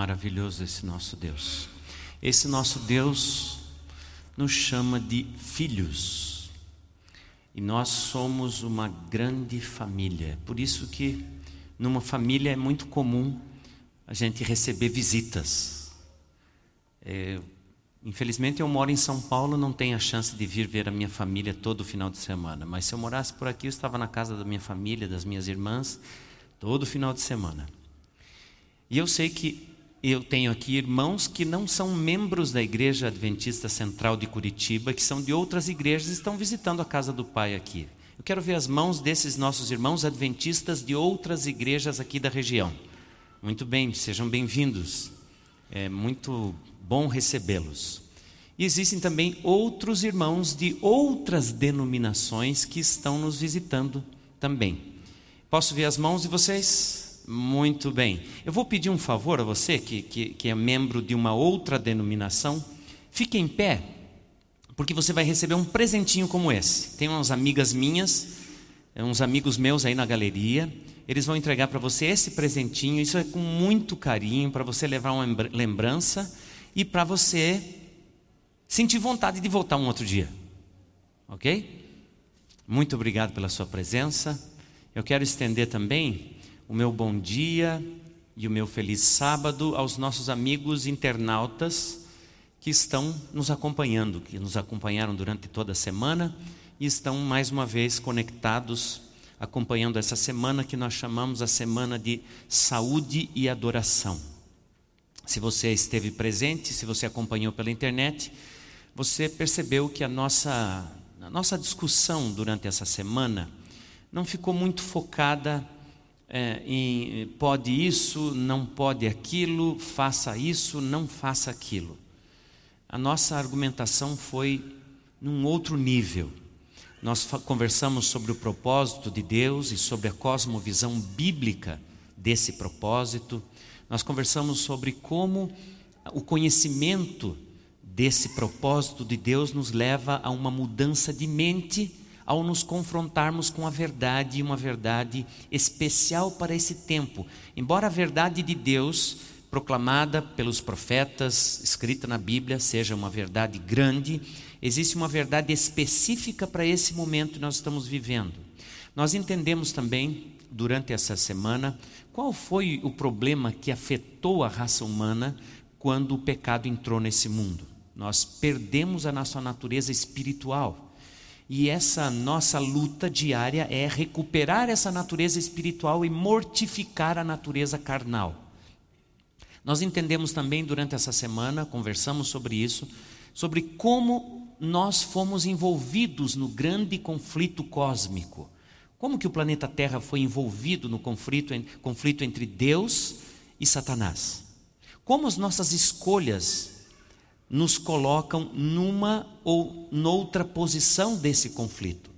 maravilhoso esse nosso Deus. Esse nosso Deus nos chama de filhos. E nós somos uma grande família. Por isso que numa família é muito comum a gente receber visitas. É, infelizmente eu moro em São Paulo, não tenho a chance de vir ver a minha família todo final de semana. Mas se eu morasse por aqui, eu estava na casa da minha família, das minhas irmãs, todo final de semana. E eu sei que eu tenho aqui irmãos que não são membros da Igreja Adventista Central de Curitiba, que são de outras igrejas e estão visitando a casa do Pai aqui. Eu quero ver as mãos desses nossos irmãos adventistas de outras igrejas aqui da região. Muito bem, sejam bem-vindos. É muito bom recebê-los. E existem também outros irmãos de outras denominações que estão nos visitando também. Posso ver as mãos de vocês? Muito bem. Eu vou pedir um favor a você, que, que, que é membro de uma outra denominação. Fique em pé, porque você vai receber um presentinho como esse. Tem umas amigas minhas, é, uns amigos meus aí na galeria. Eles vão entregar para você esse presentinho. Isso é com muito carinho, para você levar uma lembrança e para você sentir vontade de voltar um outro dia. Ok? Muito obrigado pela sua presença. Eu quero estender também o meu bom dia e o meu feliz sábado aos nossos amigos internautas que estão nos acompanhando, que nos acompanharam durante toda a semana e estão mais uma vez conectados, acompanhando essa semana que nós chamamos a semana de saúde e adoração. Se você esteve presente, se você acompanhou pela internet, você percebeu que a nossa, a nossa discussão durante essa semana não ficou muito focada é, em pode isso, não pode aquilo, faça isso, não faça aquilo. A nossa argumentação foi num outro nível. Nós conversamos sobre o propósito de Deus e sobre a cosmovisão bíblica desse propósito. Nós conversamos sobre como o conhecimento desse propósito de Deus nos leva a uma mudança de mente ao nos confrontarmos com a verdade, uma verdade especial para esse tempo. Embora a verdade de Deus, proclamada pelos profetas, escrita na Bíblia, seja uma verdade grande, existe uma verdade específica para esse momento que nós estamos vivendo. Nós entendemos também, durante essa semana, qual foi o problema que afetou a raça humana quando o pecado entrou nesse mundo. Nós perdemos a nossa natureza espiritual. E essa nossa luta diária é recuperar essa natureza espiritual e mortificar a natureza carnal. Nós entendemos também durante essa semana, conversamos sobre isso, sobre como nós fomos envolvidos no grande conflito cósmico. Como que o planeta Terra foi envolvido no conflito, conflito entre Deus e Satanás? Como as nossas escolhas nos colocam numa ou noutra posição desse conflito.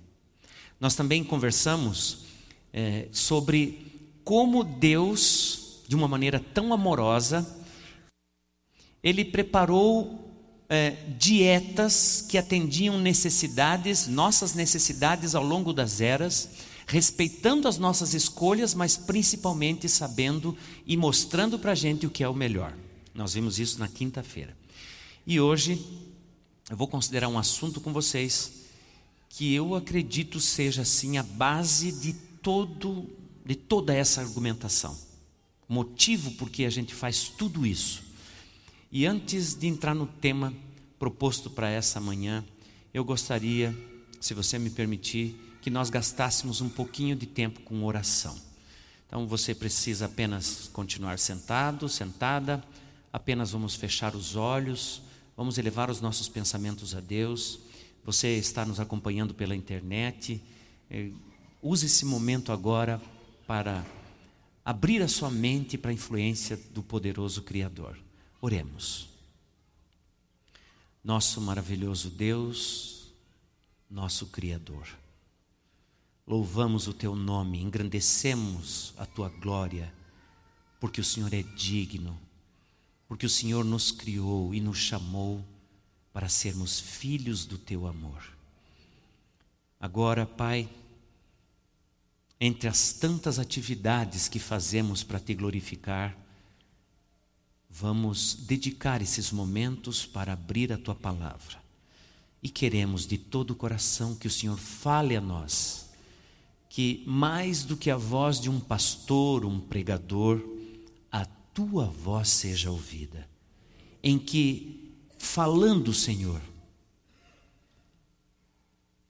Nós também conversamos é, sobre como Deus, de uma maneira tão amorosa, Ele preparou é, dietas que atendiam necessidades, nossas necessidades ao longo das eras, respeitando as nossas escolhas, mas principalmente sabendo e mostrando para a gente o que é o melhor. Nós vimos isso na quinta-feira. E hoje eu vou considerar um assunto com vocês que eu acredito seja assim a base de todo de toda essa argumentação. Motivo por que a gente faz tudo isso. E antes de entrar no tema proposto para essa manhã, eu gostaria, se você me permitir, que nós gastássemos um pouquinho de tempo com oração. Então você precisa apenas continuar sentado, sentada, apenas vamos fechar os olhos Vamos elevar os nossos pensamentos a Deus. Você está nos acompanhando pela internet. É, use esse momento agora para abrir a sua mente para a influência do poderoso Criador. Oremos. Nosso maravilhoso Deus, nosso Criador. Louvamos o teu nome, engrandecemos a tua glória, porque o Senhor é digno porque o Senhor nos criou e nos chamou para sermos filhos do teu amor. Agora, Pai, entre as tantas atividades que fazemos para te glorificar, vamos dedicar esses momentos para abrir a tua palavra. E queremos de todo o coração que o Senhor fale a nós, que mais do que a voz de um pastor, um pregador, tua voz seja ouvida. Em que, falando, Senhor,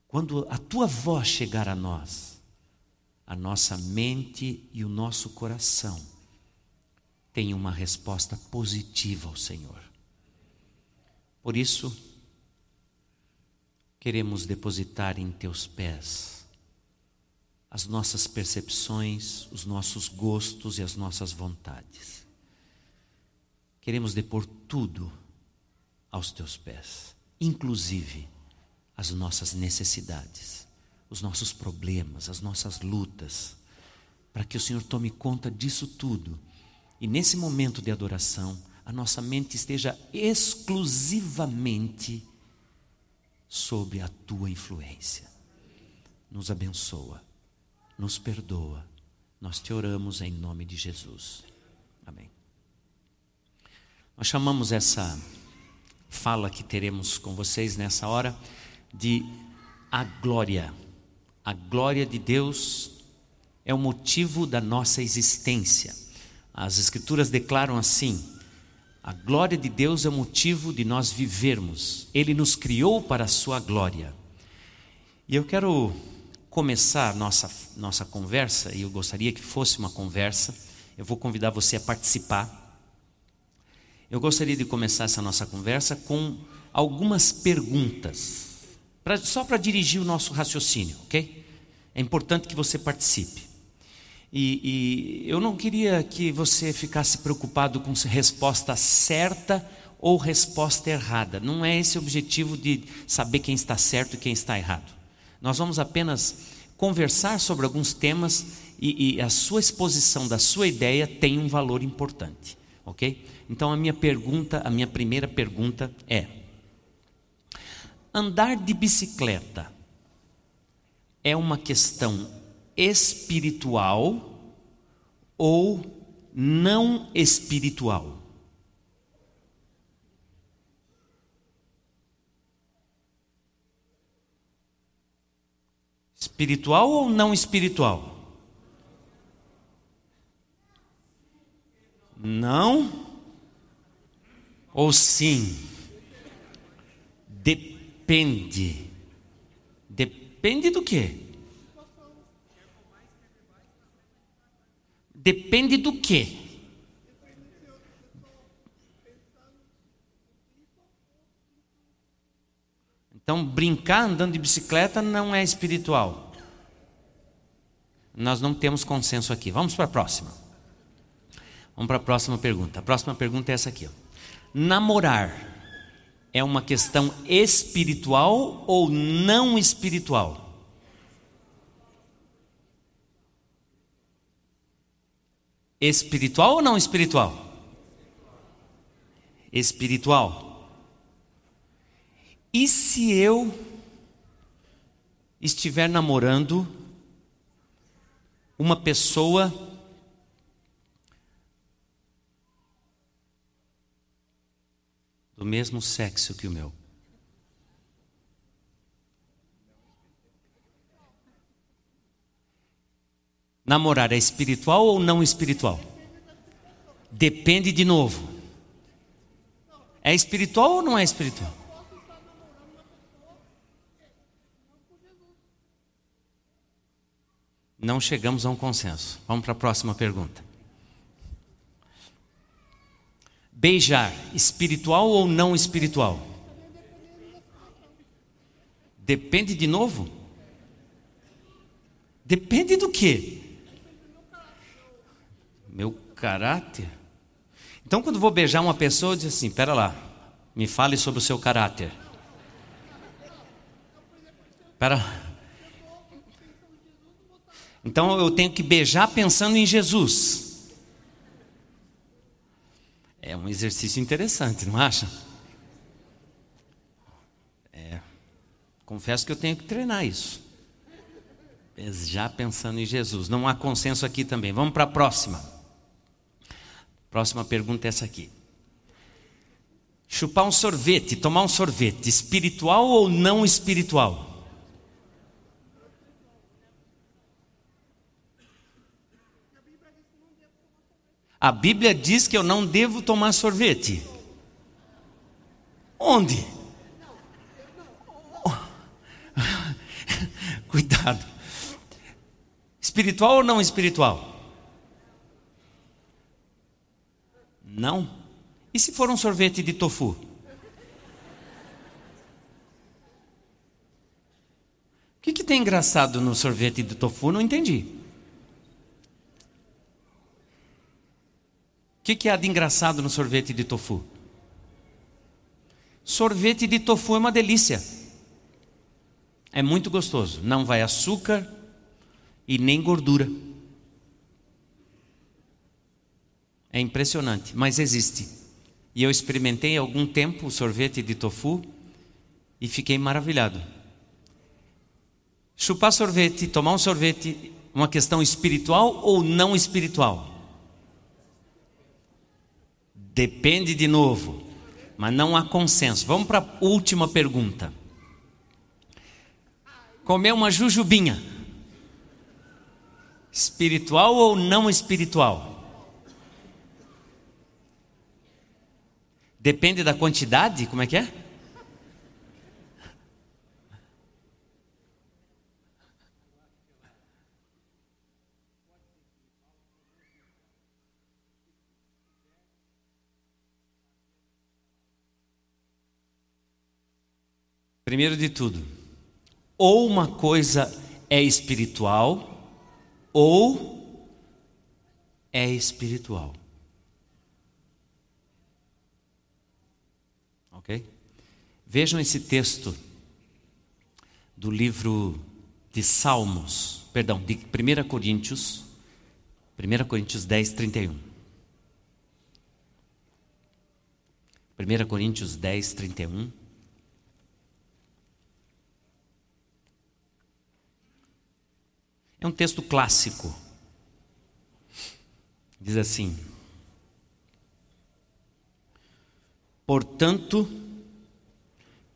quando a tua voz chegar a nós, a nossa mente e o nosso coração tenham uma resposta positiva ao Senhor. Por isso, queremos depositar em teus pés as nossas percepções, os nossos gostos e as nossas vontades. Queremos depor tudo aos teus pés, inclusive as nossas necessidades, os nossos problemas, as nossas lutas, para que o Senhor tome conta disso tudo. E nesse momento de adoração, a nossa mente esteja exclusivamente sob a tua influência. Nos abençoa, nos perdoa. Nós te oramos em nome de Jesus. Amém. Nós chamamos essa fala que teremos com vocês nessa hora de a glória. A glória de Deus é o motivo da nossa existência. As Escrituras declaram assim: a glória de Deus é o motivo de nós vivermos. Ele nos criou para a sua glória. E eu quero começar nossa nossa conversa, e eu gostaria que fosse uma conversa. Eu vou convidar você a participar. Eu gostaria de começar essa nossa conversa com algumas perguntas pra, só para dirigir o nosso raciocínio, ok? É importante que você participe. E, e, eu não queria que você ficasse preocupado com resposta certa ou resposta errada. Não é esse o objetivo de saber quem está certo e quem está errado. Nós vamos apenas conversar sobre alguns temas e, e a sua exposição da sua ideia tem um valor importante, ok? Então a minha pergunta, a minha primeira pergunta é: Andar de bicicleta é uma questão espiritual ou não espiritual? Espiritual ou não espiritual? Não ou sim? Depende Depende. Do quê? Depende do quê? Então, brincar andando de bicicleta não é espiritual. Nós não temos consenso aqui. Vamos para a próxima. Vamos para a próxima pergunta. A próxima pergunta é essa aqui. Ó. Namorar é uma questão espiritual ou não espiritual? Espiritual ou não espiritual? Espiritual. E se eu estiver namorando uma pessoa do mesmo sexo que o meu. Namorar é espiritual ou não espiritual? Depende de novo. É espiritual ou não é espiritual? Não chegamos a um consenso. Vamos para a próxima pergunta. Beijar, espiritual ou não espiritual? Depende de novo? Depende do quê? Meu caráter. Então, quando vou beijar uma pessoa, eu digo assim: pera lá, me fale sobre o seu caráter. Pera. Então, eu tenho que beijar pensando em Jesus. É um exercício interessante, não acha? É, confesso que eu tenho que treinar isso. Já pensando em Jesus. Não há consenso aqui também. Vamos para a próxima. Próxima pergunta é essa aqui. Chupar um sorvete, tomar um sorvete, espiritual ou não espiritual? A Bíblia diz que eu não devo tomar sorvete. Onde? Cuidado. Espiritual ou não espiritual? Não. E se for um sorvete de tofu? O que, que tem engraçado no sorvete de tofu? Não entendi. Que, que há de engraçado no sorvete de tofu? Sorvete de tofu é uma delícia. É muito gostoso. Não vai açúcar e nem gordura. É impressionante, mas existe. E eu experimentei há algum tempo o sorvete de tofu e fiquei maravilhado. Chupar sorvete, tomar um sorvete, uma questão espiritual ou não espiritual? Depende de novo, mas não há consenso. Vamos para a última pergunta. Comer uma jujubinha, espiritual ou não espiritual? Depende da quantidade, como é que é? Primeiro de tudo, ou uma coisa é espiritual, ou é espiritual. Ok? Vejam esse texto do livro de Salmos, perdão, de 1 Coríntios, 1 Coríntios 10, 31. 1 Coríntios 10, 31. É um texto clássico. Diz assim: Portanto,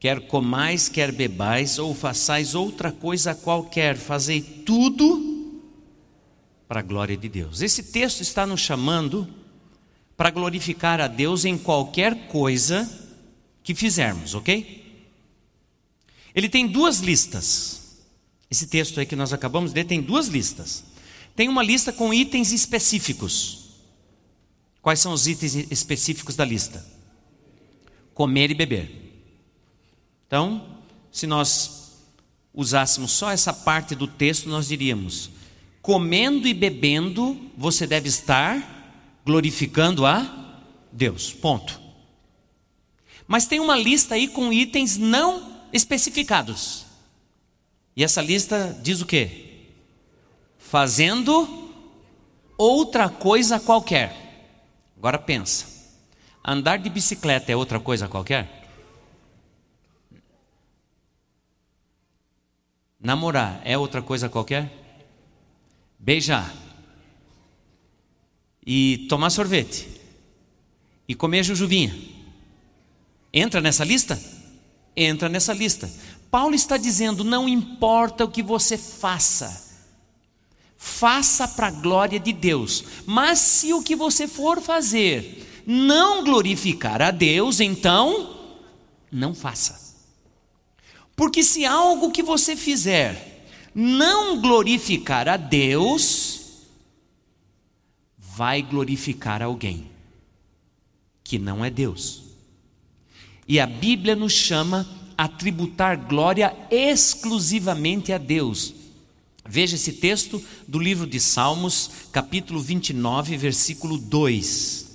quer comais, quer bebais, ou façais outra coisa qualquer, fazei tudo para a glória de Deus. Esse texto está nos chamando para glorificar a Deus em qualquer coisa que fizermos, ok? Ele tem duas listas. Esse texto aí que nós acabamos de ler tem duas listas. Tem uma lista com itens específicos. Quais são os itens específicos da lista? Comer e beber. Então, se nós usássemos só essa parte do texto, nós diríamos: comendo e bebendo, você deve estar glorificando a Deus. Ponto. Mas tem uma lista aí com itens não especificados. E essa lista diz o quê? Fazendo outra coisa qualquer. Agora pensa. Andar de bicicleta é outra coisa qualquer? Namorar é outra coisa qualquer? Beijar. E tomar sorvete. E comer jujuvinha. Entra nessa lista? Entra nessa lista. Paulo está dizendo: não importa o que você faça, faça para a glória de Deus, mas se o que você for fazer não glorificar a Deus, então não faça. Porque se algo que você fizer não glorificar a Deus, vai glorificar alguém que não é Deus. E a Bíblia nos chama a tributar glória exclusivamente a Deus. Veja esse texto do livro de Salmos, capítulo 29, versículo 2.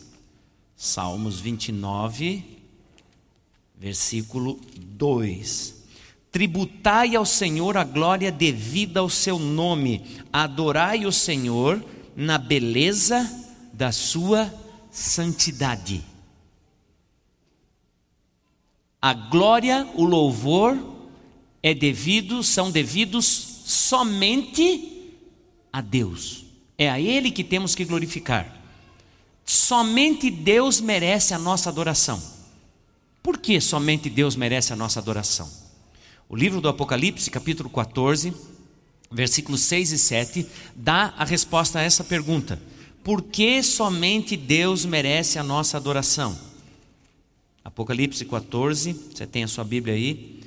Salmos 29, versículo 2. Tributai ao Senhor a glória devida ao seu nome, adorai o Senhor na beleza da sua santidade. A glória, o louvor é devido, são devidos somente a Deus. É a ele que temos que glorificar. Somente Deus merece a nossa adoração. Por que somente Deus merece a nossa adoração? O livro do Apocalipse, capítulo 14, versículos 6 e 7, dá a resposta a essa pergunta: Por que somente Deus merece a nossa adoração? Apocalipse 14, você tem a sua Bíblia aí.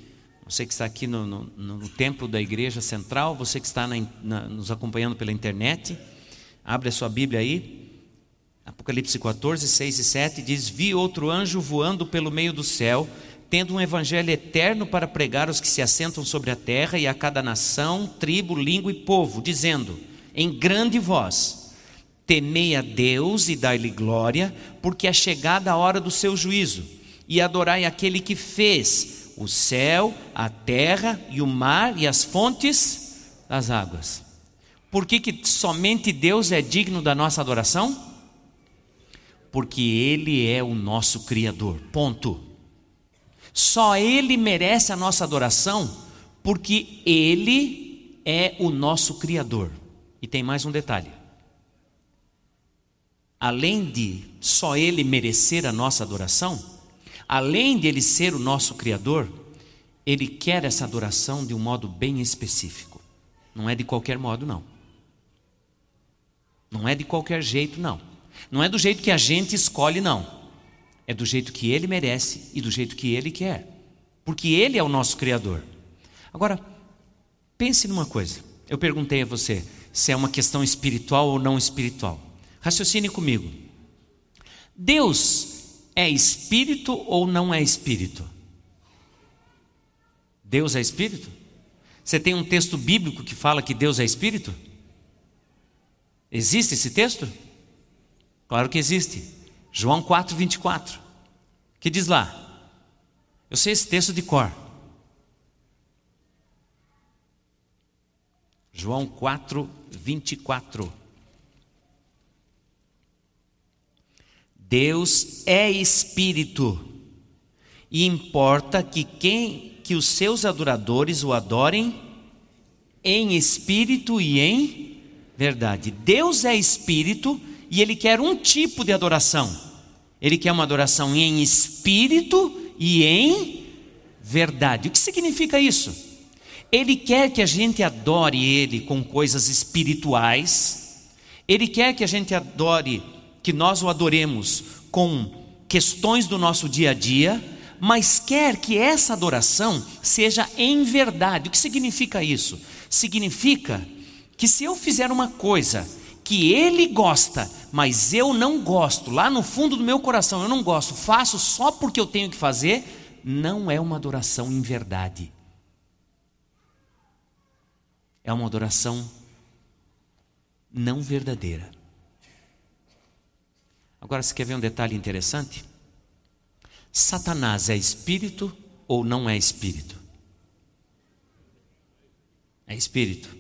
Você que está aqui no, no, no templo da igreja central, você que está na, na, nos acompanhando pela internet, abre a sua Bíblia aí. Apocalipse 14, 6 e 7 diz: Vi outro anjo voando pelo meio do céu, tendo um evangelho eterno para pregar aos que se assentam sobre a terra e a cada nação, tribo, língua e povo, dizendo em grande voz: Temei a Deus e dai-lhe glória, porque é chegada a hora do seu juízo, e adorai aquele que fez o céu, a terra e o mar e as fontes das águas. Por que, que somente Deus é digno da nossa adoração? porque Ele é o nosso Criador. Ponto. Só Ele merece a nossa adoração, porque Ele é o nosso Criador. E tem mais um detalhe. Além de só Ele merecer a nossa adoração, além de Ele ser o nosso Criador, Ele quer essa adoração de um modo bem específico. Não é de qualquer modo, não. Não é de qualquer jeito, não. Não é do jeito que a gente escolhe, não. É do jeito que ele merece e do jeito que ele quer. Porque ele é o nosso Criador. Agora, pense numa coisa. Eu perguntei a você se é uma questão espiritual ou não espiritual. Raciocine comigo. Deus é espírito ou não é espírito? Deus é espírito? Você tem um texto bíblico que fala que Deus é espírito? Existe esse texto? Claro que existe. João 4, 24. Que diz lá? Eu sei esse texto de cor. João 4, 24. Deus é espírito e importa que quem que os seus adoradores o adorem em espírito e em verdade. Deus é espírito e ele quer um tipo de adoração. Ele quer uma adoração em espírito e em verdade. O que significa isso? Ele quer que a gente adore ele com coisas espirituais. Ele quer que a gente adore, que nós o adoremos com questões do nosso dia a dia, mas quer que essa adoração seja em verdade. O que significa isso? Significa que se eu fizer uma coisa que ele gosta, mas eu não gosto, lá no fundo do meu coração eu não gosto, faço só porque eu tenho que fazer, não é uma adoração em verdade. É uma adoração não verdadeira. Agora, você quer ver um detalhe interessante? Satanás é espírito ou não é espírito? É espírito.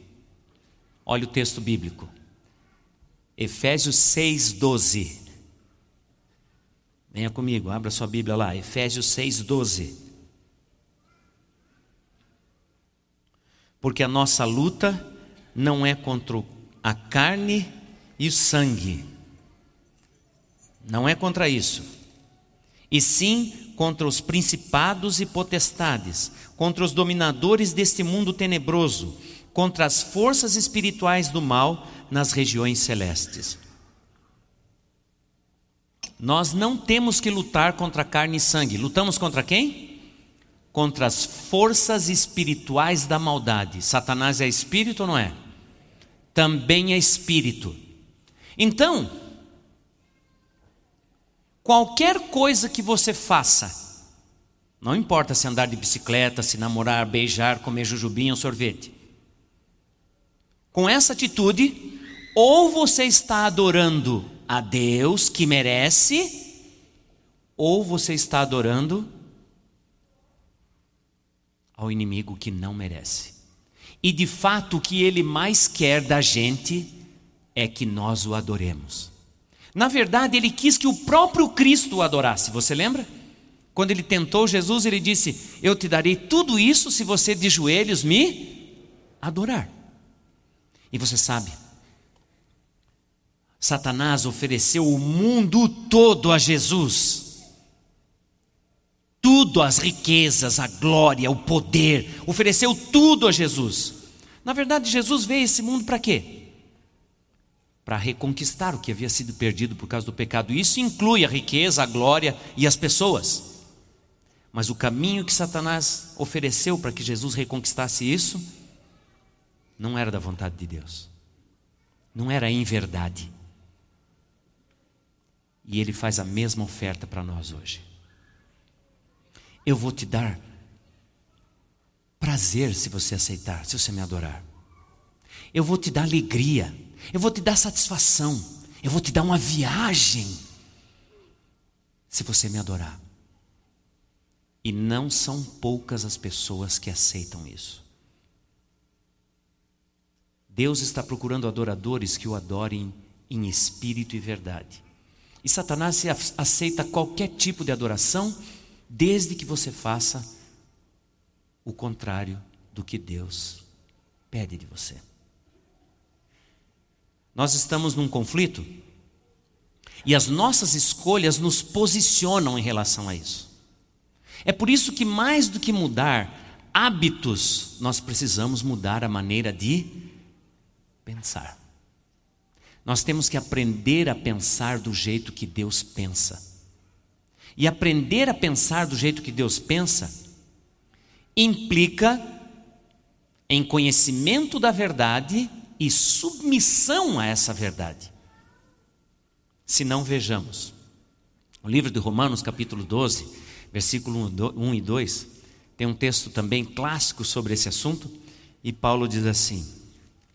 Olha o texto bíblico. Efésios 6, 12. Venha comigo, abra sua Bíblia lá, Efésios 6, 12. Porque a nossa luta não é contra a carne e o sangue, não é contra isso, e sim contra os principados e potestades, contra os dominadores deste mundo tenebroso, contra as forças espirituais do mal nas regiões celestes. Nós não temos que lutar contra carne e sangue. Lutamos contra quem? Contra as forças espirituais da maldade. Satanás é espírito ou não é? Também é espírito. Então, qualquer coisa que você faça, não importa se andar de bicicleta, se namorar, beijar, comer jujubinha ou sorvete. Com essa atitude, ou você está adorando a Deus que merece, ou você está adorando ao inimigo que não merece. E de fato, o que ele mais quer da gente é que nós o adoremos. Na verdade, ele quis que o próprio Cristo o adorasse, você lembra? Quando ele tentou Jesus, ele disse: Eu te darei tudo isso se você de joelhos me adorar. E você sabe, Satanás ofereceu o mundo todo a Jesus. tudo, as riquezas, a glória, o poder, ofereceu tudo a Jesus. Na verdade, Jesus veio esse mundo para quê? Para reconquistar o que havia sido perdido por causa do pecado. Isso inclui a riqueza, a glória e as pessoas. Mas o caminho que Satanás ofereceu para que Jesus reconquistasse isso não era da vontade de Deus. Não era em verdade. E ele faz a mesma oferta para nós hoje. Eu vou te dar prazer se você aceitar, se você me adorar. Eu vou te dar alegria, eu vou te dar satisfação, eu vou te dar uma viagem se você me adorar. E não são poucas as pessoas que aceitam isso. Deus está procurando adoradores que o adorem em espírito e verdade. E Satanás aceita qualquer tipo de adoração, desde que você faça o contrário do que Deus pede de você. Nós estamos num conflito e as nossas escolhas nos posicionam em relação a isso. É por isso que, mais do que mudar hábitos, nós precisamos mudar a maneira de pensar. Nós temos que aprender a pensar do jeito que Deus pensa. E aprender a pensar do jeito que Deus pensa implica em conhecimento da verdade e submissão a essa verdade. Se não vejamos, o livro de Romanos, capítulo 12, versículo 1 e 2, tem um texto também clássico sobre esse assunto, e Paulo diz assim: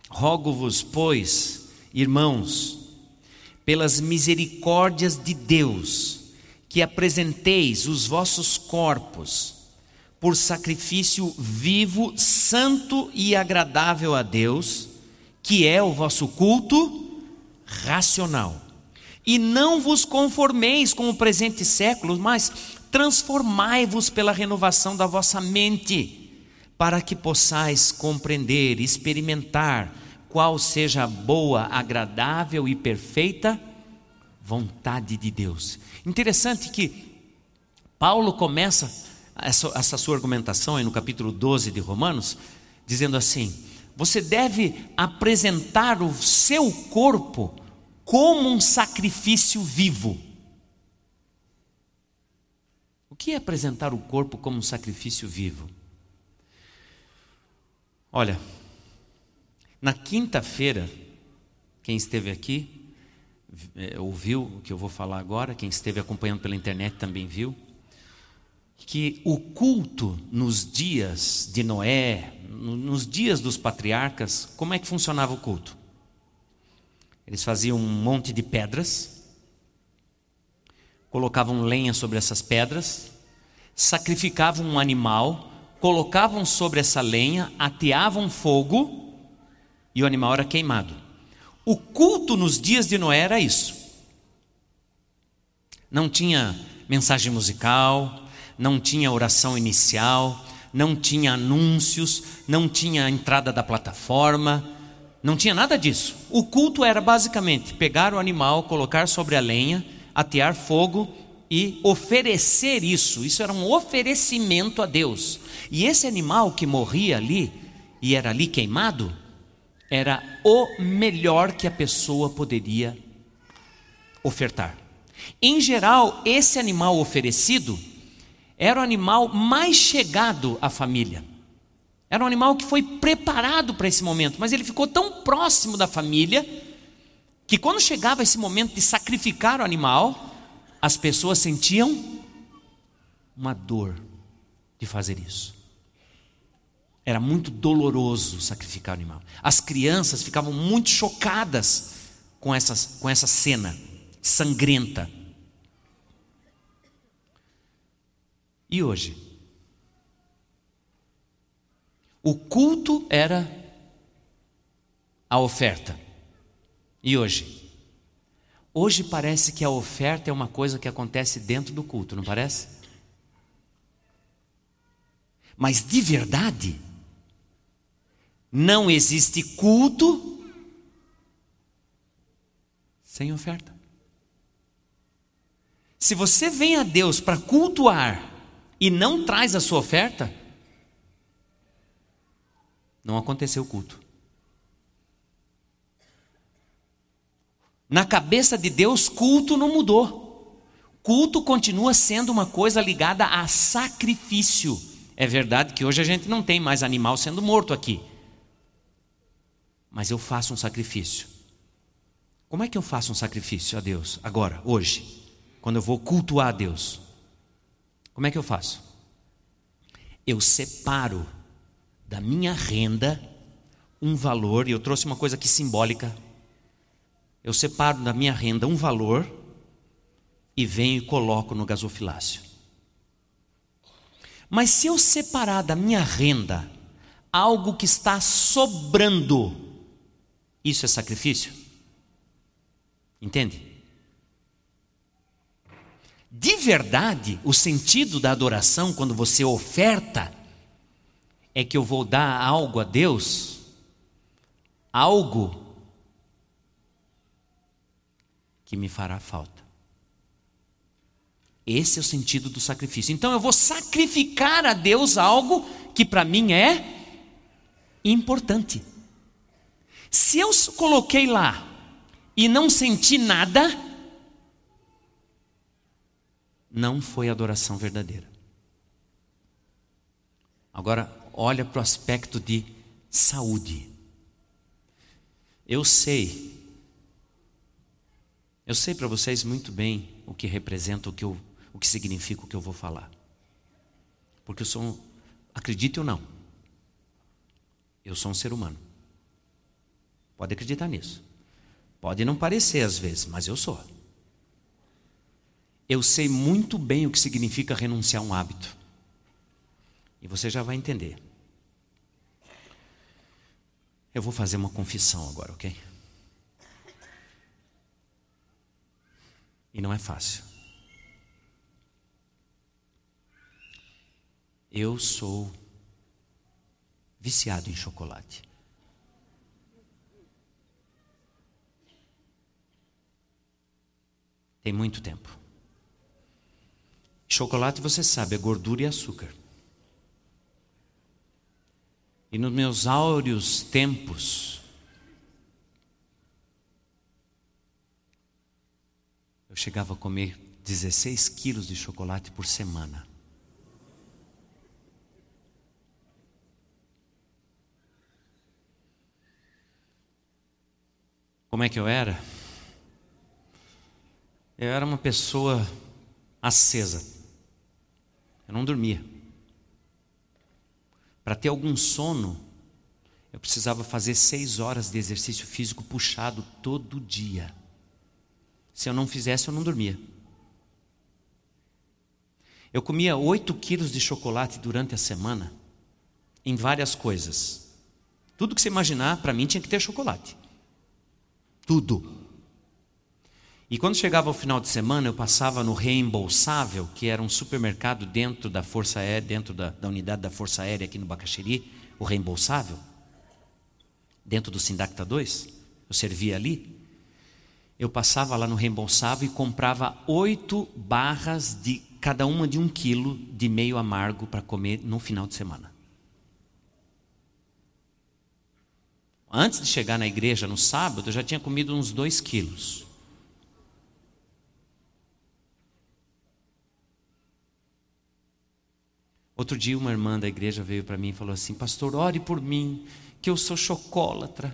Rogo-vos, pois, irmãos, pelas misericórdias de Deus, que apresenteis os vossos corpos por sacrifício vivo, santo e agradável a Deus, que é o vosso culto racional. E não vos conformeis com o presente século, mas transformai-vos pela renovação da vossa mente, para que possais compreender, experimentar qual seja a boa, agradável e perfeita vontade de Deus. Interessante que Paulo começa essa, essa sua argumentação aí no capítulo 12 de Romanos, dizendo assim: você deve apresentar o seu corpo como um sacrifício vivo. O que é apresentar o corpo como um sacrifício vivo? Olha, na quinta-feira, quem esteve aqui é, ouviu o que eu vou falar agora, quem esteve acompanhando pela internet também viu, que o culto nos dias de Noé, nos dias dos patriarcas, como é que funcionava o culto? Eles faziam um monte de pedras, colocavam lenha sobre essas pedras, sacrificavam um animal, colocavam sobre essa lenha, ateavam fogo e o animal era queimado. O culto nos dias de Noé era isso. Não tinha mensagem musical, não tinha oração inicial, não tinha anúncios, não tinha entrada da plataforma, não tinha nada disso. O culto era basicamente pegar o animal, colocar sobre a lenha, atear fogo e oferecer isso. Isso era um oferecimento a Deus. E esse animal que morria ali e era ali queimado, era o melhor que a pessoa poderia ofertar. Em geral, esse animal oferecido era o animal mais chegado à família. Era um animal que foi preparado para esse momento, mas ele ficou tão próximo da família que quando chegava esse momento de sacrificar o animal, as pessoas sentiam uma dor de fazer isso. Era muito doloroso sacrificar o animal. As crianças ficavam muito chocadas com essa, com essa cena sangrenta. E hoje? O culto era a oferta. E hoje? Hoje parece que a oferta é uma coisa que acontece dentro do culto, não parece? Mas de verdade, não existe culto sem oferta. Se você vem a Deus para cultuar e não traz a sua oferta, não aconteceu o culto. Na cabeça de Deus, culto não mudou. Culto continua sendo uma coisa ligada a sacrifício. É verdade que hoje a gente não tem mais animal sendo morto aqui. Mas eu faço um sacrifício. Como é que eu faço um sacrifício a Deus agora, hoje, quando eu vou cultuar a Deus? Como é que eu faço? Eu separo da minha renda um valor, e eu trouxe uma coisa aqui simbólica eu separo da minha renda um valor e venho e coloco no gasofilácio. Mas se eu separar da minha renda algo que está sobrando, isso é sacrifício? Entende? De verdade, o sentido da adoração, quando você oferta, é que eu vou dar algo a Deus, algo que me fará falta. Esse é o sentido do sacrifício. Então eu vou sacrificar a Deus algo que para mim é importante. Se eu coloquei lá e não senti nada, não foi adoração verdadeira. Agora, olha para o aspecto de saúde. Eu sei eu sei para vocês muito bem o que representa, o que, eu, o que significa o que eu vou falar. Porque eu sou, um, acredite ou não, eu sou um ser humano. Pode acreditar nisso. Pode não parecer às vezes, mas eu sou. Eu sei muito bem o que significa renunciar a um hábito. E você já vai entender. Eu vou fazer uma confissão agora, ok? E não é fácil. Eu sou viciado em chocolate. Tem muito tempo. Chocolate, você sabe, é gordura e açúcar. E nos meus áureos tempos, Eu chegava a comer 16 quilos de chocolate por semana. Como é que eu era? Eu era uma pessoa acesa. Eu não dormia. Para ter algum sono, eu precisava fazer seis horas de exercício físico puxado todo dia. Se eu não fizesse, eu não dormia. Eu comia 8 quilos de chocolate durante a semana, em várias coisas. Tudo que você imaginar, para mim tinha que ter chocolate. Tudo. E quando chegava o final de semana, eu passava no Reembolsável, que era um supermercado dentro da Força Aérea, dentro da, da unidade da Força Aérea aqui no Bacaxiri, o Reembolsável, dentro do Sindacta 2, eu servia ali eu passava lá no reembolsável e comprava oito barras de cada uma de um quilo de meio amargo para comer no final de semana. Antes de chegar na igreja no sábado, eu já tinha comido uns dois quilos. Outro dia, uma irmã da igreja veio para mim e falou assim: Pastor, ore por mim, que eu sou chocólatra.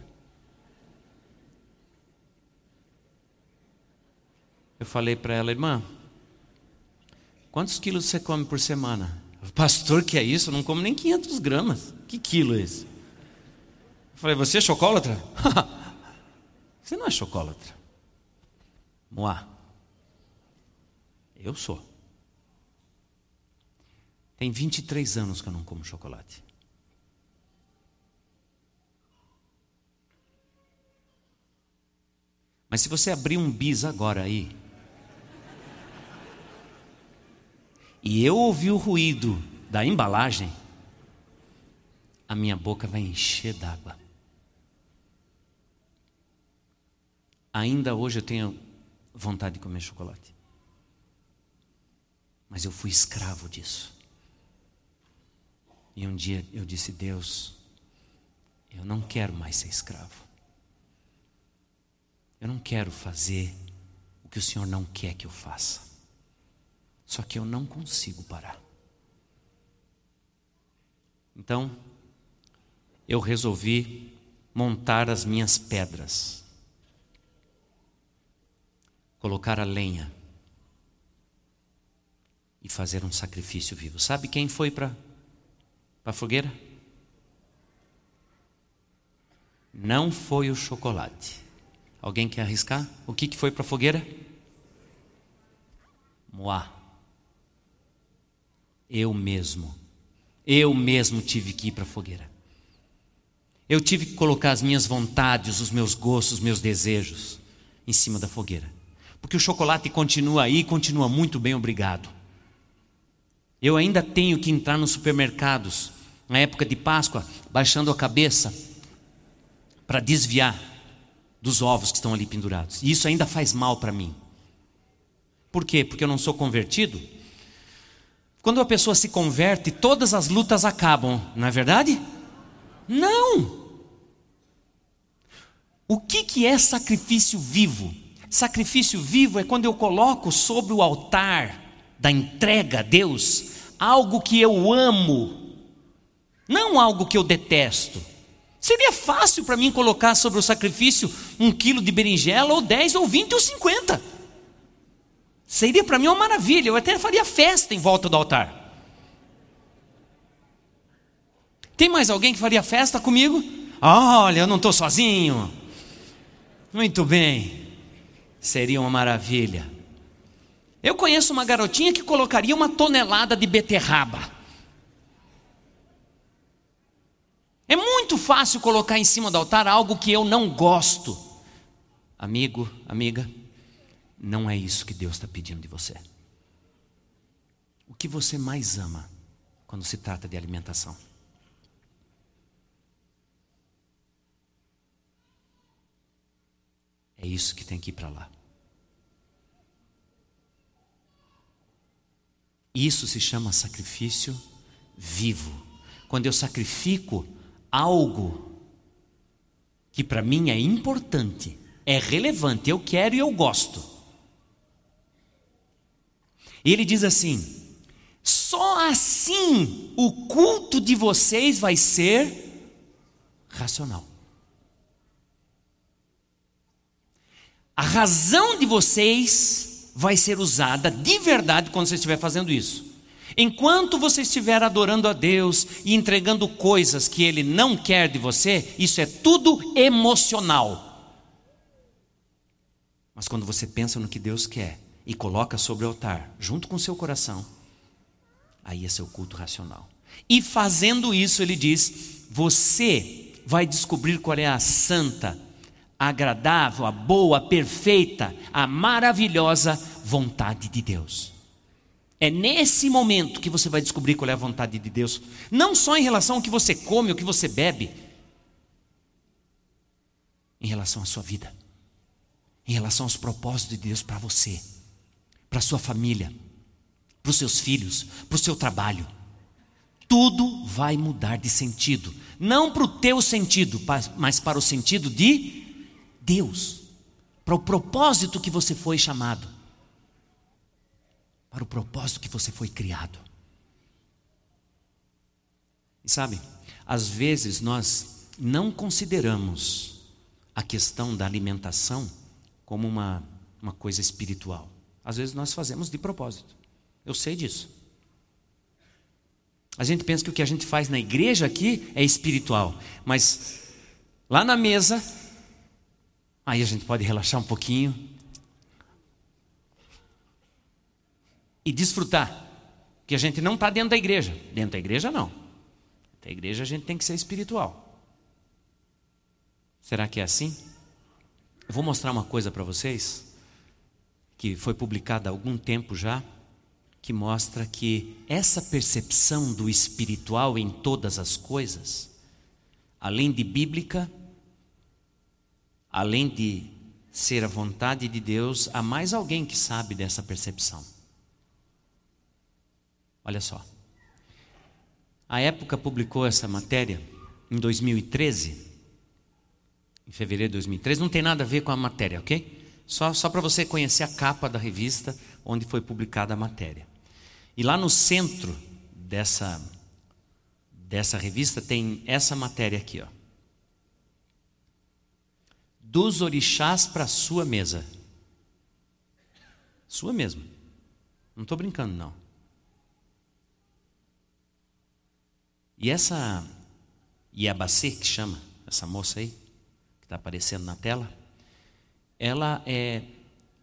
Eu falei para ela, irmã, quantos quilos você come por semana? Pastor, que é isso? Eu não como nem 500 gramas. Que quilo é esse? Eu falei, você é chocólatra? você não é chocólatra. Moá. Eu sou. Tem 23 anos que eu não como chocolate. Mas se você abrir um bis agora aí, e eu ouvir o ruído da embalagem, a minha boca vai encher d'água. Ainda hoje eu tenho vontade de comer chocolate. Mas eu fui escravo disso. E um dia eu disse: Deus, eu não quero mais ser escravo. Eu não quero fazer o que o Senhor não quer que eu faça. Só que eu não consigo parar. Então, eu resolvi montar as minhas pedras, colocar a lenha e fazer um sacrifício vivo. Sabe quem foi para a fogueira? Não foi o chocolate. Alguém quer arriscar? O que, que foi para a fogueira? Moá. Eu mesmo. Eu mesmo tive que ir para a fogueira. Eu tive que colocar as minhas vontades, os meus gostos, os meus desejos em cima da fogueira. Porque o chocolate continua aí, continua muito bem, obrigado. Eu ainda tenho que entrar nos supermercados, na época de Páscoa, baixando a cabeça, para desviar dos ovos que estão ali pendurados. E isso ainda faz mal para mim. Por quê? Porque eu não sou convertido? Quando a pessoa se converte, todas as lutas acabam, não é verdade? Não! O que, que é sacrifício vivo? Sacrifício vivo é quando eu coloco sobre o altar da entrega a Deus algo que eu amo, não algo que eu detesto. Seria fácil para mim colocar sobre o sacrifício um quilo de berinjela, ou dez, ou vinte, ou cinquenta. Seria para mim uma maravilha, eu até faria festa em volta do altar. Tem mais alguém que faria festa comigo? Olha, eu não estou sozinho. Muito bem, seria uma maravilha. Eu conheço uma garotinha que colocaria uma tonelada de beterraba. É muito fácil colocar em cima do altar algo que eu não gosto. Amigo, amiga, não é isso que Deus está pedindo de você. O que você mais ama quando se trata de alimentação? É isso que tem que ir para lá. Isso se chama sacrifício vivo. Quando eu sacrifico algo que para mim é importante, é relevante, eu quero e eu gosto. Ele diz assim: só assim o culto de vocês vai ser racional. A razão de vocês vai ser usada de verdade quando você estiver fazendo isso. Enquanto você estiver adorando a Deus e entregando coisas que Ele não quer de você, isso é tudo emocional. Mas quando você pensa no que Deus quer e coloca sobre o altar, junto com seu coração, aí é seu culto racional. E fazendo isso, ele diz: você vai descobrir qual é a santa, agradável, a boa, a perfeita, a maravilhosa vontade de Deus. É nesse momento que você vai descobrir qual é a vontade de Deus, não só em relação ao que você come, ao que você bebe, em relação à sua vida, em relação aos propósitos de Deus para você, para sua família, para os seus filhos, para o seu trabalho. Tudo vai mudar de sentido, não para o teu sentido, mas para o sentido de Deus, para o propósito que você foi chamado, para o propósito que você foi criado. E sabe, às vezes nós não consideramos a questão da alimentação como uma, uma coisa espiritual. Às vezes nós fazemos de propósito. Eu sei disso. A gente pensa que o que a gente faz na igreja aqui é espiritual, mas lá na mesa Aí a gente pode relaxar um pouquinho e desfrutar. Que a gente não está dentro da igreja. Dentro da igreja, não. Da igreja a gente tem que ser espiritual. Será que é assim? Eu vou mostrar uma coisa para vocês, que foi publicada há algum tempo já, que mostra que essa percepção do espiritual em todas as coisas, além de bíblica, além de ser a vontade de Deus, há mais alguém que sabe dessa percepção. Olha só. A época publicou essa matéria em 2013, em fevereiro de 2013. Não tem nada a ver com a matéria, ok? Só, só para você conhecer a capa da revista onde foi publicada a matéria. E lá no centro dessa, dessa revista tem essa matéria aqui, ó. Dos orixás para sua mesa. Sua mesmo. Não estou brincando, não. E essa Iabacê, que chama, essa moça aí, que está aparecendo na tela, ela é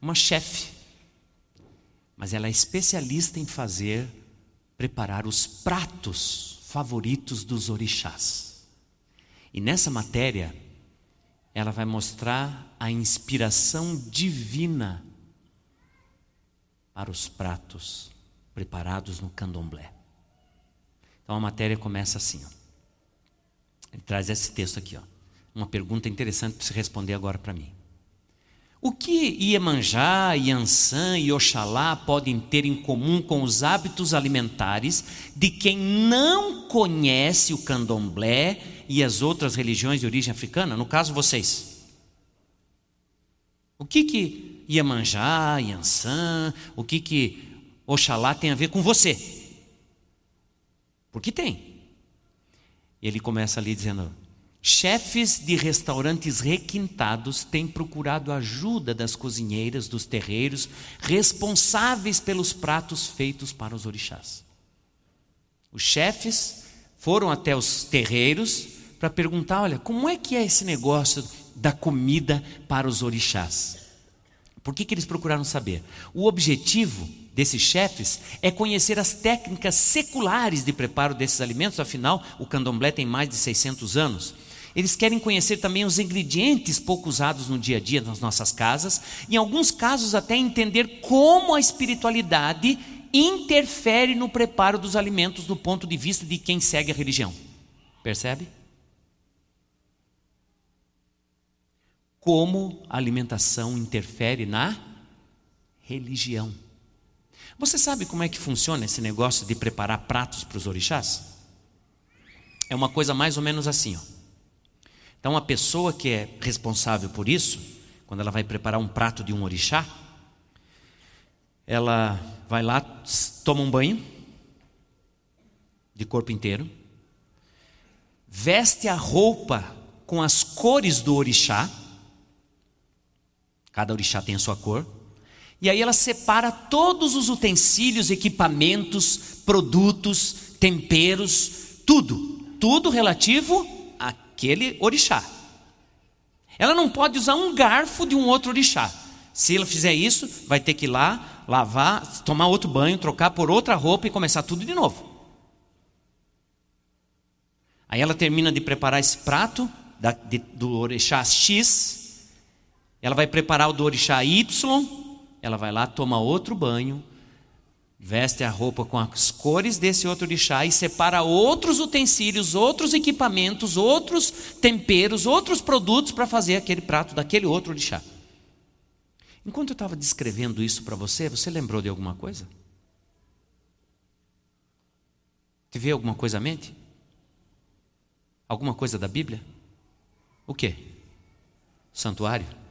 uma chefe, mas ela é especialista em fazer, preparar os pratos favoritos dos orixás. E nessa matéria, ela vai mostrar a inspiração divina para os pratos preparados no candomblé. Então a matéria começa assim. Ó. Ele traz esse texto aqui. Ó. Uma pergunta interessante para você responder agora para mim. O que Iemanjá, Yansan e Oxalá podem ter em comum com os hábitos alimentares de quem não conhece o candomblé e as outras religiões de origem africana? No caso, vocês. O que que Iemanjá, Yansan, o que que Oxalá tem a ver com você? Porque tem. Ele começa ali dizendo: Chefes de restaurantes requintados têm procurado ajuda das cozinheiras dos terreiros responsáveis pelos pratos feitos para os orixás. Os chefes foram até os terreiros para perguntar: olha, como é que é esse negócio da comida para os orixás? Por que, que eles procuraram saber? O objetivo desses chefes é conhecer as técnicas seculares de preparo desses alimentos, afinal, o candomblé tem mais de 600 anos. Eles querem conhecer também os ingredientes pouco usados no dia a dia nas nossas casas, em alguns casos até entender como a espiritualidade interfere no preparo dos alimentos do ponto de vista de quem segue a religião. Percebe? Como a alimentação interfere na religião. Você sabe como é que funciona esse negócio de preparar pratos para os orixás? É uma coisa mais ou menos assim, ó. Então, a pessoa que é responsável por isso, quando ela vai preparar um prato de um orixá, ela vai lá, toma um banho de corpo inteiro, veste a roupa com as cores do orixá, cada orixá tem a sua cor, e aí ela separa todos os utensílios, equipamentos, produtos, temperos, tudo, tudo relativo aquele orixá. Ela não pode usar um garfo de um outro orixá. Se ela fizer isso, vai ter que ir lá, lavar, tomar outro banho, trocar por outra roupa e começar tudo de novo. Aí ela termina de preparar esse prato da, de, do orixá X, ela vai preparar o do orixá Y, ela vai lá, toma outro banho, veste a roupa com as cores desse outro orixá e separa outros utensílios, outros equipamentos, outros temperos, outros produtos para fazer aquele prato daquele outro orixá. Enquanto eu estava descrevendo isso para você, você lembrou de alguma coisa? Te veio alguma coisa à mente? Alguma coisa da Bíblia? O que? Santuário?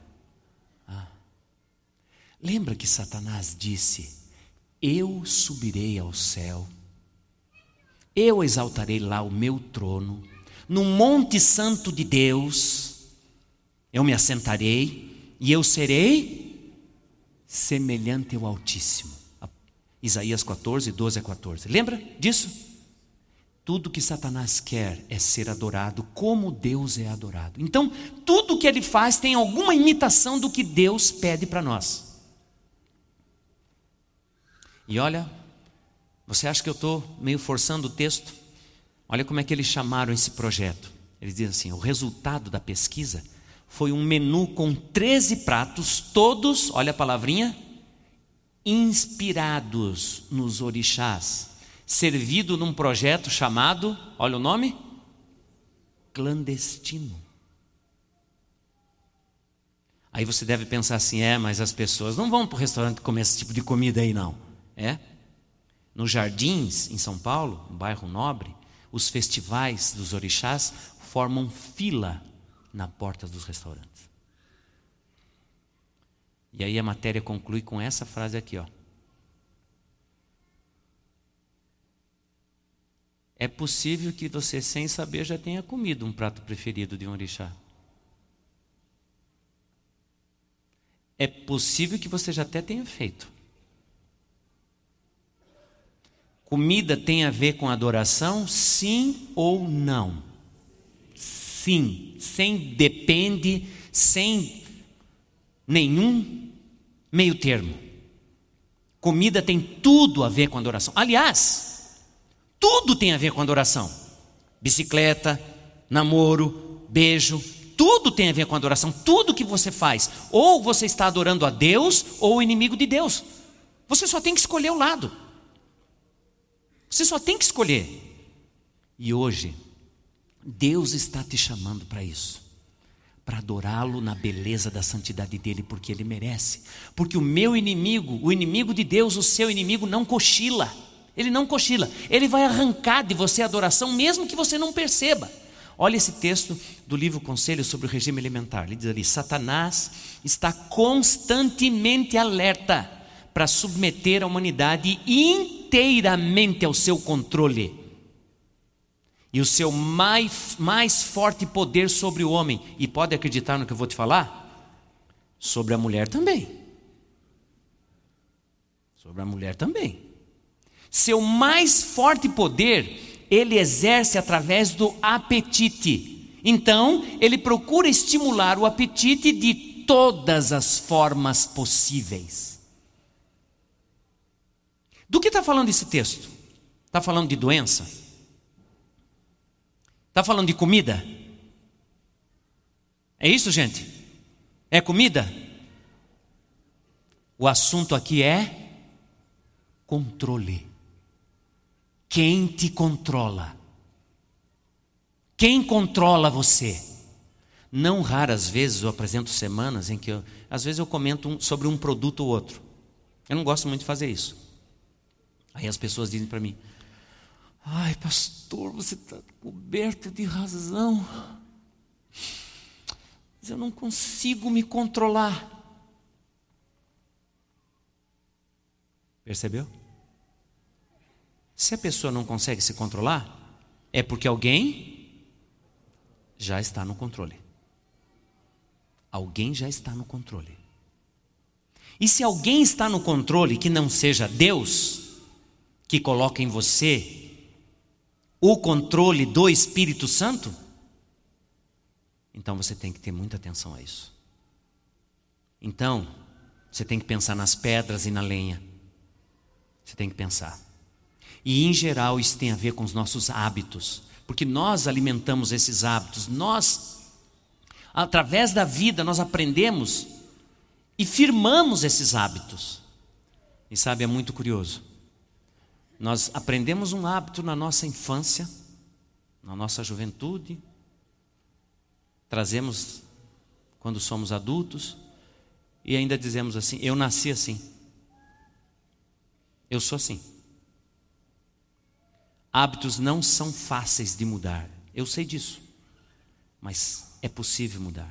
Lembra que Satanás disse: eu subirei ao céu, eu exaltarei lá o meu trono, no Monte Santo de Deus, eu me assentarei e eu serei semelhante ao Altíssimo. Isaías 14, 12 a 14. Lembra disso? Tudo que Satanás quer é ser adorado como Deus é adorado. Então, tudo que ele faz tem alguma imitação do que Deus pede para nós. E olha, você acha que eu estou meio forçando o texto? Olha como é que eles chamaram esse projeto. Eles dizem assim: o resultado da pesquisa foi um menu com 13 pratos, todos, olha a palavrinha, inspirados nos orixás, servido num projeto chamado, olha o nome, clandestino. Aí você deve pensar assim: é, mas as pessoas não vão para o restaurante comer esse tipo de comida aí, não. É? Nos Jardins, em São Paulo, um bairro nobre, os festivais dos orixás formam fila na porta dos restaurantes. E aí a matéria conclui com essa frase aqui, ó. É possível que você, sem saber, já tenha comido um prato preferido de um orixá. É possível que você já até tenha feito. Comida tem a ver com adoração? Sim ou não? Sim, sem depende, sem nenhum meio termo. Comida tem tudo a ver com adoração. Aliás, tudo tem a ver com adoração. Bicicleta, namoro, beijo, tudo tem a ver com adoração. Tudo que você faz, ou você está adorando a Deus ou o inimigo de Deus. Você só tem que escolher o lado. Você só tem que escolher. E hoje, Deus está te chamando para isso. Para adorá-lo na beleza da santidade dele, porque ele merece. Porque o meu inimigo, o inimigo de Deus, o seu inimigo, não cochila. Ele não cochila. Ele vai arrancar de você a adoração, mesmo que você não perceba. Olha esse texto do livro Conselho sobre o regime alimentar. Ele diz ali: Satanás está constantemente alerta para submeter a humanidade inteiramente ao seu controle. E o seu mais, mais forte poder sobre o homem, e pode acreditar no que eu vou te falar? Sobre a mulher também. Sobre a mulher também. Seu mais forte poder, ele exerce através do apetite. Então, ele procura estimular o apetite de todas as formas possíveis. Do que está falando esse texto? Está falando de doença? Está falando de comida? É isso, gente? É comida? O assunto aqui é controle. Quem te controla? Quem controla você? Não raras vezes eu apresento semanas em que eu, às vezes eu comento um, sobre um produto ou outro. Eu não gosto muito de fazer isso. Aí as pessoas dizem para mim: Ai, pastor, você está coberto de razão. Mas eu não consigo me controlar. Percebeu? Se a pessoa não consegue se controlar, é porque alguém já está no controle. Alguém já está no controle. E se alguém está no controle que não seja Deus, que coloca em você o controle do Espírito Santo, então você tem que ter muita atenção a isso. Então, você tem que pensar nas pedras e na lenha. Você tem que pensar. E em geral isso tem a ver com os nossos hábitos, porque nós alimentamos esses hábitos, nós, através da vida, nós aprendemos e firmamos esses hábitos. E sabe, é muito curioso. Nós aprendemos um hábito na nossa infância, na nossa juventude, trazemos quando somos adultos e ainda dizemos assim: eu nasci assim. Eu sou assim. Hábitos não são fáceis de mudar. Eu sei disso. Mas é possível mudar.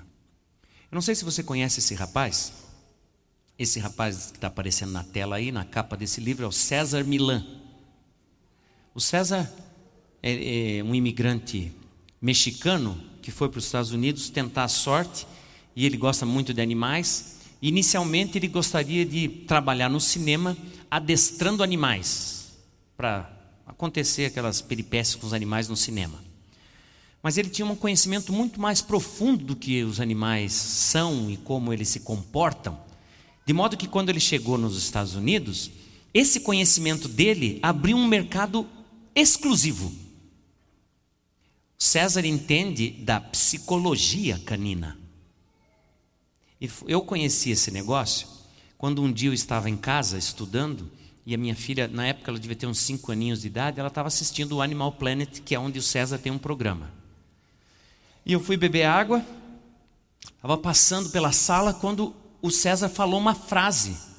Eu não sei se você conhece esse rapaz. Esse rapaz que está aparecendo na tela aí, na capa desse livro, é o César Milan. O César é, é um imigrante mexicano que foi para os Estados Unidos tentar a sorte e ele gosta muito de animais. Inicialmente ele gostaria de trabalhar no cinema adestrando animais para acontecer aquelas peripécias com os animais no cinema. Mas ele tinha um conhecimento muito mais profundo do que os animais são e como eles se comportam, de modo que quando ele chegou nos Estados Unidos, esse conhecimento dele abriu um mercado exclusivo. César entende da psicologia canina. Eu conheci esse negócio quando um dia eu estava em casa estudando e a minha filha, na época ela devia ter uns 5 aninhos de idade, ela estava assistindo o Animal Planet, que é onde o César tem um programa. E eu fui beber água, estava passando pela sala quando o César falou uma frase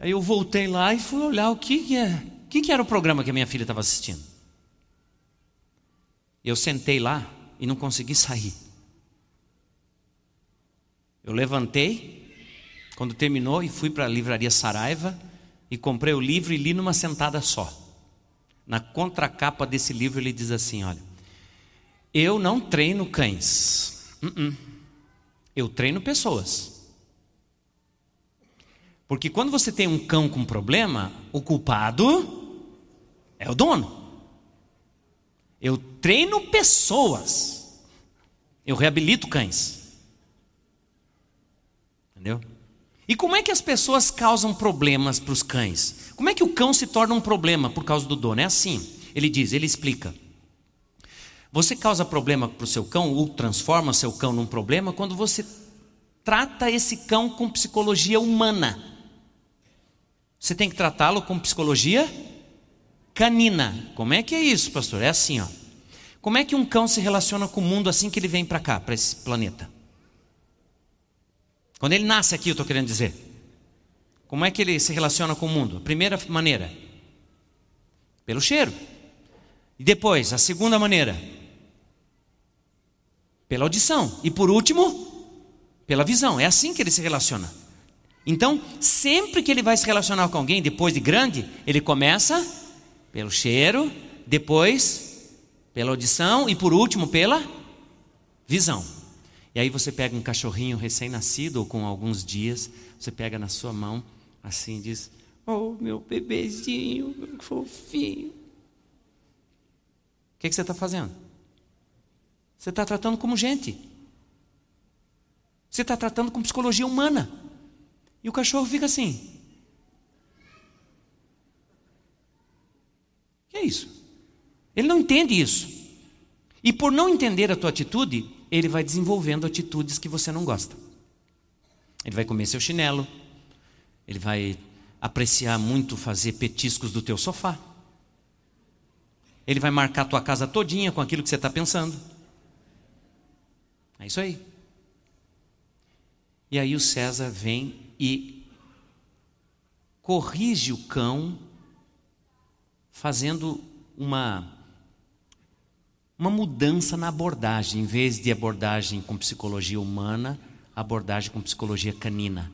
Aí eu voltei lá e fui olhar o que, que é. O que, que era o programa que a minha filha estava assistindo? Eu sentei lá e não consegui sair. Eu levantei, quando terminou, e fui para a livraria Saraiva e comprei o livro e li numa sentada só. Na contracapa desse livro ele diz assim: Olha, eu não treino cães, uh -uh. eu treino pessoas. Porque quando você tem um cão com problema, o culpado é o dono. Eu treino pessoas. Eu reabilito cães. Entendeu? E como é que as pessoas causam problemas para os cães? Como é que o cão se torna um problema por causa do dono? É assim. Ele diz, ele explica. Você causa problema para o seu cão, ou transforma seu cão num problema, quando você trata esse cão com psicologia humana. Você tem que tratá-lo com psicologia canina. Como é que é isso, pastor? É assim, ó. Como é que um cão se relaciona com o mundo assim que ele vem para cá, para esse planeta? Quando ele nasce aqui, eu estou querendo dizer. Como é que ele se relaciona com o mundo? A primeira maneira, pelo cheiro. E depois, a segunda maneira, pela audição. E por último, pela visão. É assim que ele se relaciona. Então, sempre que ele vai se relacionar com alguém, depois de grande, ele começa pelo cheiro, depois pela audição e por último pela visão. E aí você pega um cachorrinho recém-nascido ou com alguns dias, você pega na sua mão assim diz: Oh, meu bebezinho, meu fofinho. O que, que você está fazendo? Você está tratando como gente. Você está tratando com psicologia humana. E o cachorro fica assim. Que é isso? Ele não entende isso. E por não entender a tua atitude, ele vai desenvolvendo atitudes que você não gosta. Ele vai comer seu chinelo, ele vai apreciar muito fazer petiscos do teu sofá. Ele vai marcar tua casa todinha com aquilo que você está pensando. É isso aí. E aí o César vem e corrige o cão, fazendo uma, uma mudança na abordagem, em vez de abordagem com psicologia humana, abordagem com psicologia canina.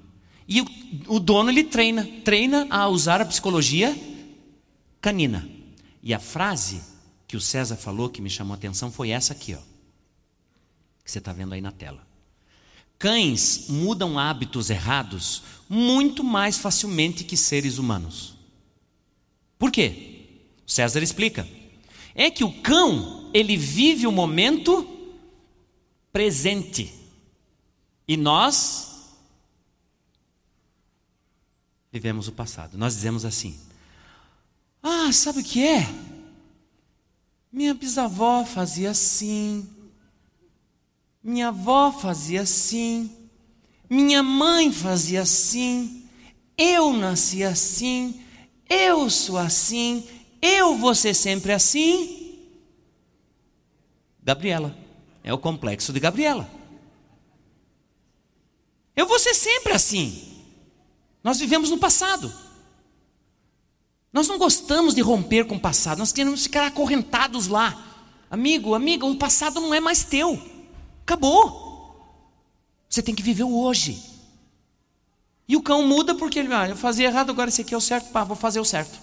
E o, o dono ele treina, treina a usar a psicologia canina. E a frase que o César falou que me chamou a atenção foi essa aqui, ó, que você está vendo aí na tela. Cães mudam hábitos errados muito mais facilmente que seres humanos. Por quê? César explica. É que o cão, ele vive o momento presente. E nós vivemos o passado. Nós dizemos assim: Ah, sabe o que é? Minha bisavó fazia assim, minha avó fazia assim, minha mãe fazia assim, eu nasci assim, eu sou assim, eu vou ser sempre assim. Gabriela, é o complexo de Gabriela. Eu vou ser sempre assim. Nós vivemos no passado. Nós não gostamos de romper com o passado, nós queremos ficar acorrentados lá. Amigo, amiga, o passado não é mais teu. Acabou. Você tem que viver o hoje. E o cão muda porque ele, ah, eu fazia errado, agora esse aqui é o certo, pá, vou fazer o certo.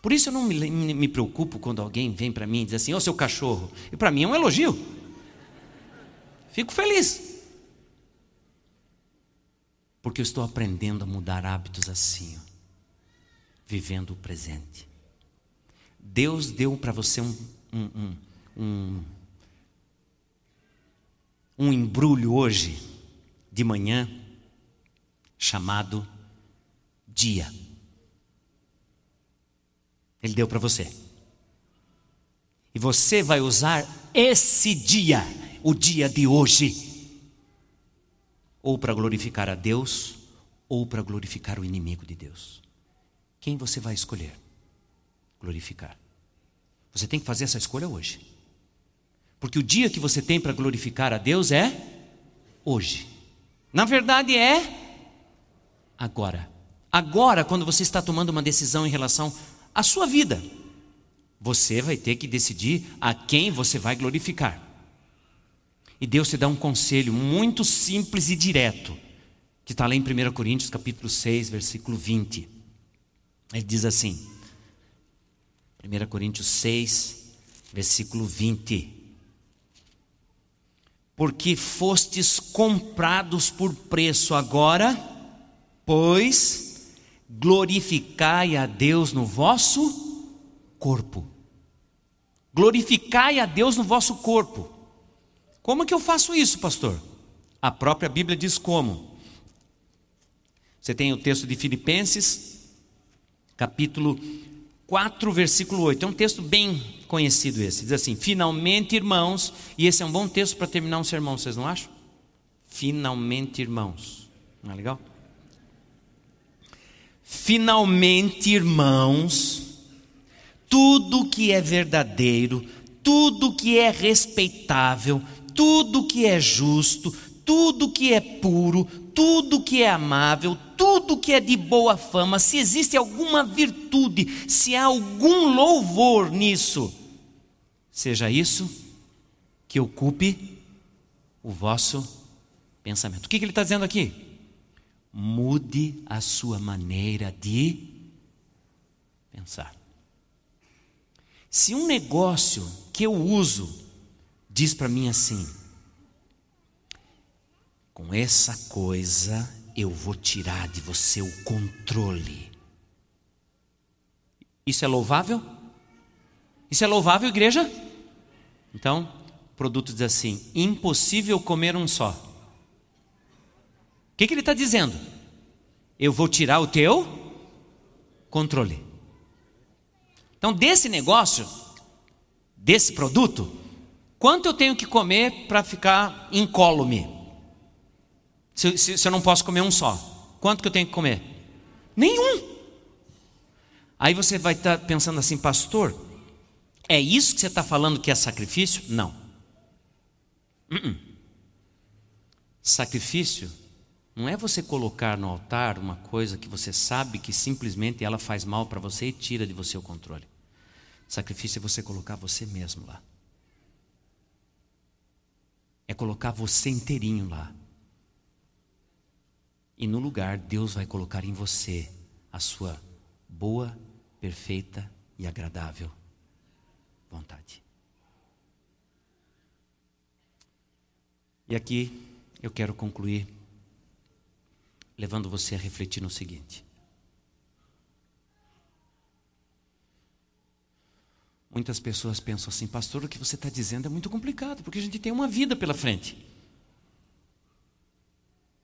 Por isso eu não me, me, preocupo quando alguém vem para mim e diz assim, ô oh, seu cachorro. E para mim é um elogio. Fico feliz. Porque eu estou aprendendo a mudar hábitos assim, ó, vivendo o presente. Deus deu para você um, um, um, um um embrulho hoje, de manhã, chamado dia. Ele deu para você. E você vai usar esse dia, o dia de hoje, ou para glorificar a Deus, ou para glorificar o inimigo de Deus. Quem você vai escolher? Glorificar. Você tem que fazer essa escolha hoje. Porque o dia que você tem para glorificar a Deus é hoje. Na verdade é agora. Agora, quando você está tomando uma decisão em relação a sua vida. Você vai ter que decidir a quem você vai glorificar. E Deus te dá um conselho muito simples e direto, que está lá em 1 Coríntios capítulo 6, versículo 20. Ele diz assim, 1 Coríntios 6, versículo 20. Porque fostes comprados por preço agora, pois glorificai a Deus no vosso corpo. Glorificai a Deus no vosso corpo. Como que eu faço isso, pastor? A própria Bíblia diz como. Você tem o texto de Filipenses, capítulo 4, versículo 8. É um texto bem conhecido esse. Diz assim: Finalmente, irmãos, e esse é um bom texto para terminar um sermão, vocês não acham? Finalmente, irmãos. Não é legal? Finalmente, irmãos, tudo que é verdadeiro, tudo que é respeitável, tudo que é justo, tudo que é puro, tudo que é amável, tudo que é de boa fama, se existe alguma virtude, se há algum louvor nisso, seja isso que ocupe o vosso pensamento. O que, que ele está dizendo aqui? Mude a sua maneira de pensar. Se um negócio que eu uso diz para mim assim: com essa coisa eu vou tirar de você o controle. Isso é louvável? Isso é louvável, igreja? Então, o produto diz assim: impossível comer um só. O que, que ele está dizendo? Eu vou tirar o teu controle. Então, desse negócio, desse produto, quanto eu tenho que comer para ficar incólume? Se, se, se, eu não posso comer um só, quanto que eu tenho que comer? Nenhum. Aí você vai estar tá pensando assim, pastor, é isso que você está falando que é sacrifício? Não. Uh -uh. Sacrifício não é você colocar no altar uma coisa que você sabe que simplesmente ela faz mal para você e tira de você o controle. Sacrifício é você colocar você mesmo lá. É colocar você inteirinho lá. E no lugar, Deus vai colocar em você a sua boa, perfeita e agradável vontade. E aqui eu quero concluir levando você a refletir no seguinte: Muitas pessoas pensam assim, pastor, o que você está dizendo é muito complicado, porque a gente tem uma vida pela frente.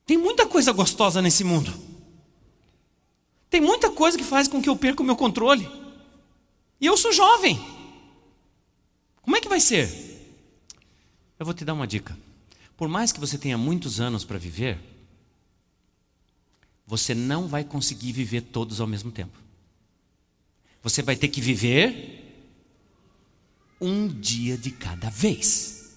Tem muita coisa gostosa nesse mundo. Tem muita coisa que faz com que eu perca o meu controle. E eu sou jovem. Como é que vai ser? Eu vou te dar uma dica. Por mais que você tenha muitos anos para viver, você não vai conseguir viver todos ao mesmo tempo. Você vai ter que viver um dia de cada vez.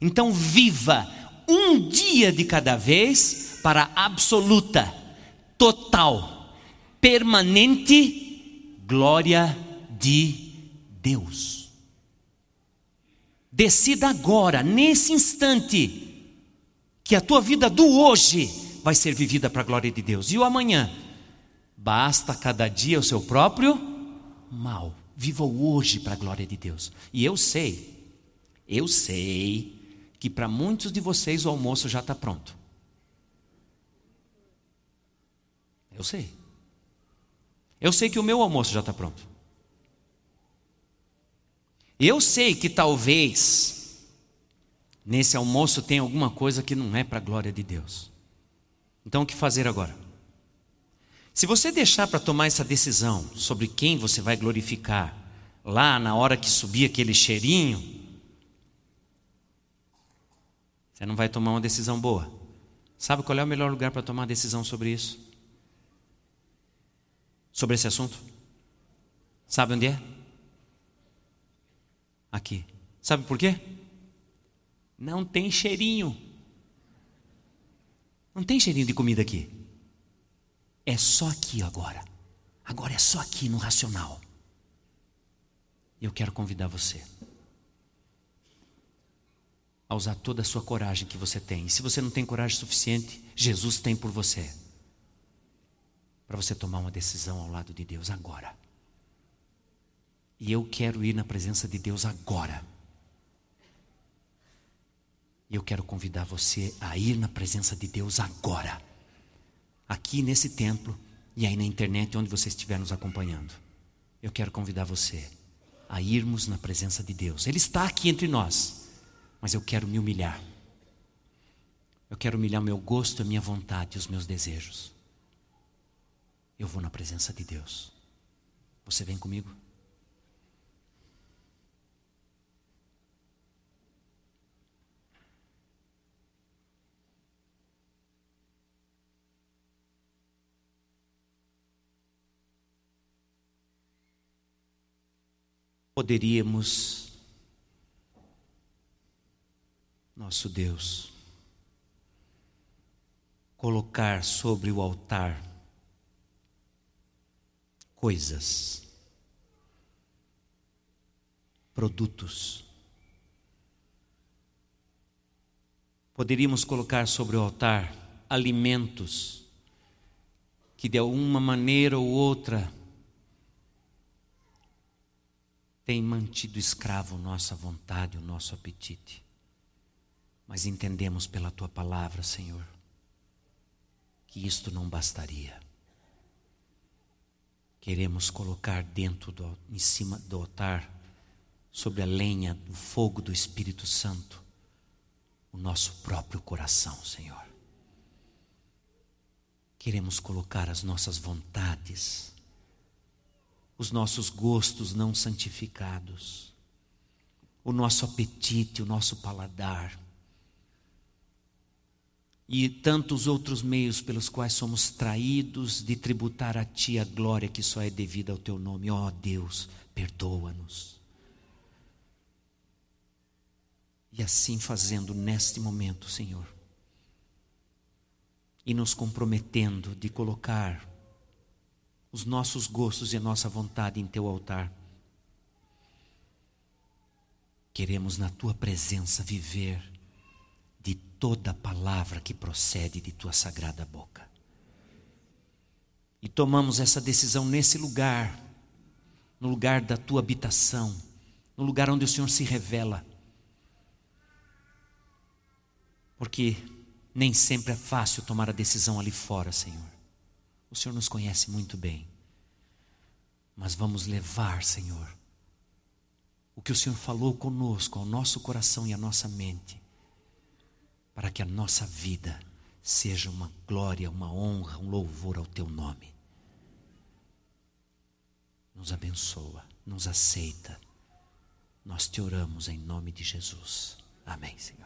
Então, viva um dia de cada vez para a absoluta, total, permanente glória de Deus. Decida agora, nesse instante, que a tua vida do hoje vai ser vivida para a glória de Deus. E o amanhã? Basta cada dia o seu próprio mal. Viva o hoje para a glória de Deus. E eu sei, eu sei que para muitos de vocês o almoço já está pronto. Eu sei. Eu sei que o meu almoço já está pronto. Eu sei que talvez nesse almoço tem alguma coisa que não é para a glória de Deus. Então o que fazer agora? Se você deixar para tomar essa decisão sobre quem você vai glorificar, lá na hora que subir aquele cheirinho, você não vai tomar uma decisão boa. Sabe qual é o melhor lugar para tomar decisão sobre isso? Sobre esse assunto? Sabe onde é? Aqui. Sabe por quê? Não tem cheirinho. Não tem cheirinho de comida aqui. É só aqui agora. Agora é só aqui no racional. Eu quero convidar você a usar toda a sua coragem que você tem. E se você não tem coragem suficiente, Jesus tem por você. Para você tomar uma decisão ao lado de Deus agora. E eu quero ir na presença de Deus agora. E eu quero convidar você a ir na presença de Deus agora. Aqui nesse templo e aí na internet onde você estiver nos acompanhando. Eu quero convidar você a irmos na presença de Deus. Ele está aqui entre nós, mas eu quero me humilhar. Eu quero humilhar meu gosto, a minha vontade e os meus desejos. Eu vou na presença de Deus. Você vem comigo? Poderíamos, nosso Deus, colocar sobre o altar coisas, produtos. Poderíamos colocar sobre o altar alimentos que de alguma maneira ou outra tem mantido escravo nossa vontade, o nosso apetite. Mas entendemos pela tua palavra, Senhor, que isto não bastaria. Queremos colocar dentro do, em cima do altar, sobre a lenha do fogo do Espírito Santo, o nosso próprio coração, Senhor. Queremos colocar as nossas vontades, os nossos gostos não santificados, o nosso apetite, o nosso paladar e tantos outros meios pelos quais somos traídos de tributar a Ti a glória que só é devida ao Teu nome. Ó oh, Deus, perdoa-nos. E assim fazendo neste momento, Senhor, e nos comprometendo de colocar os nossos gostos e a nossa vontade em teu altar. Queremos na tua presença viver de toda palavra que procede de tua sagrada boca. E tomamos essa decisão nesse lugar, no lugar da tua habitação, no lugar onde o Senhor se revela. Porque nem sempre é fácil tomar a decisão ali fora, Senhor. O Senhor nos conhece muito bem. Mas vamos levar, Senhor, o que o Senhor falou conosco, ao nosso coração e à nossa mente, para que a nossa vida seja uma glória, uma honra, um louvor ao Teu nome. Nos abençoa, nos aceita. Nós te oramos em nome de Jesus. Amém, Senhor.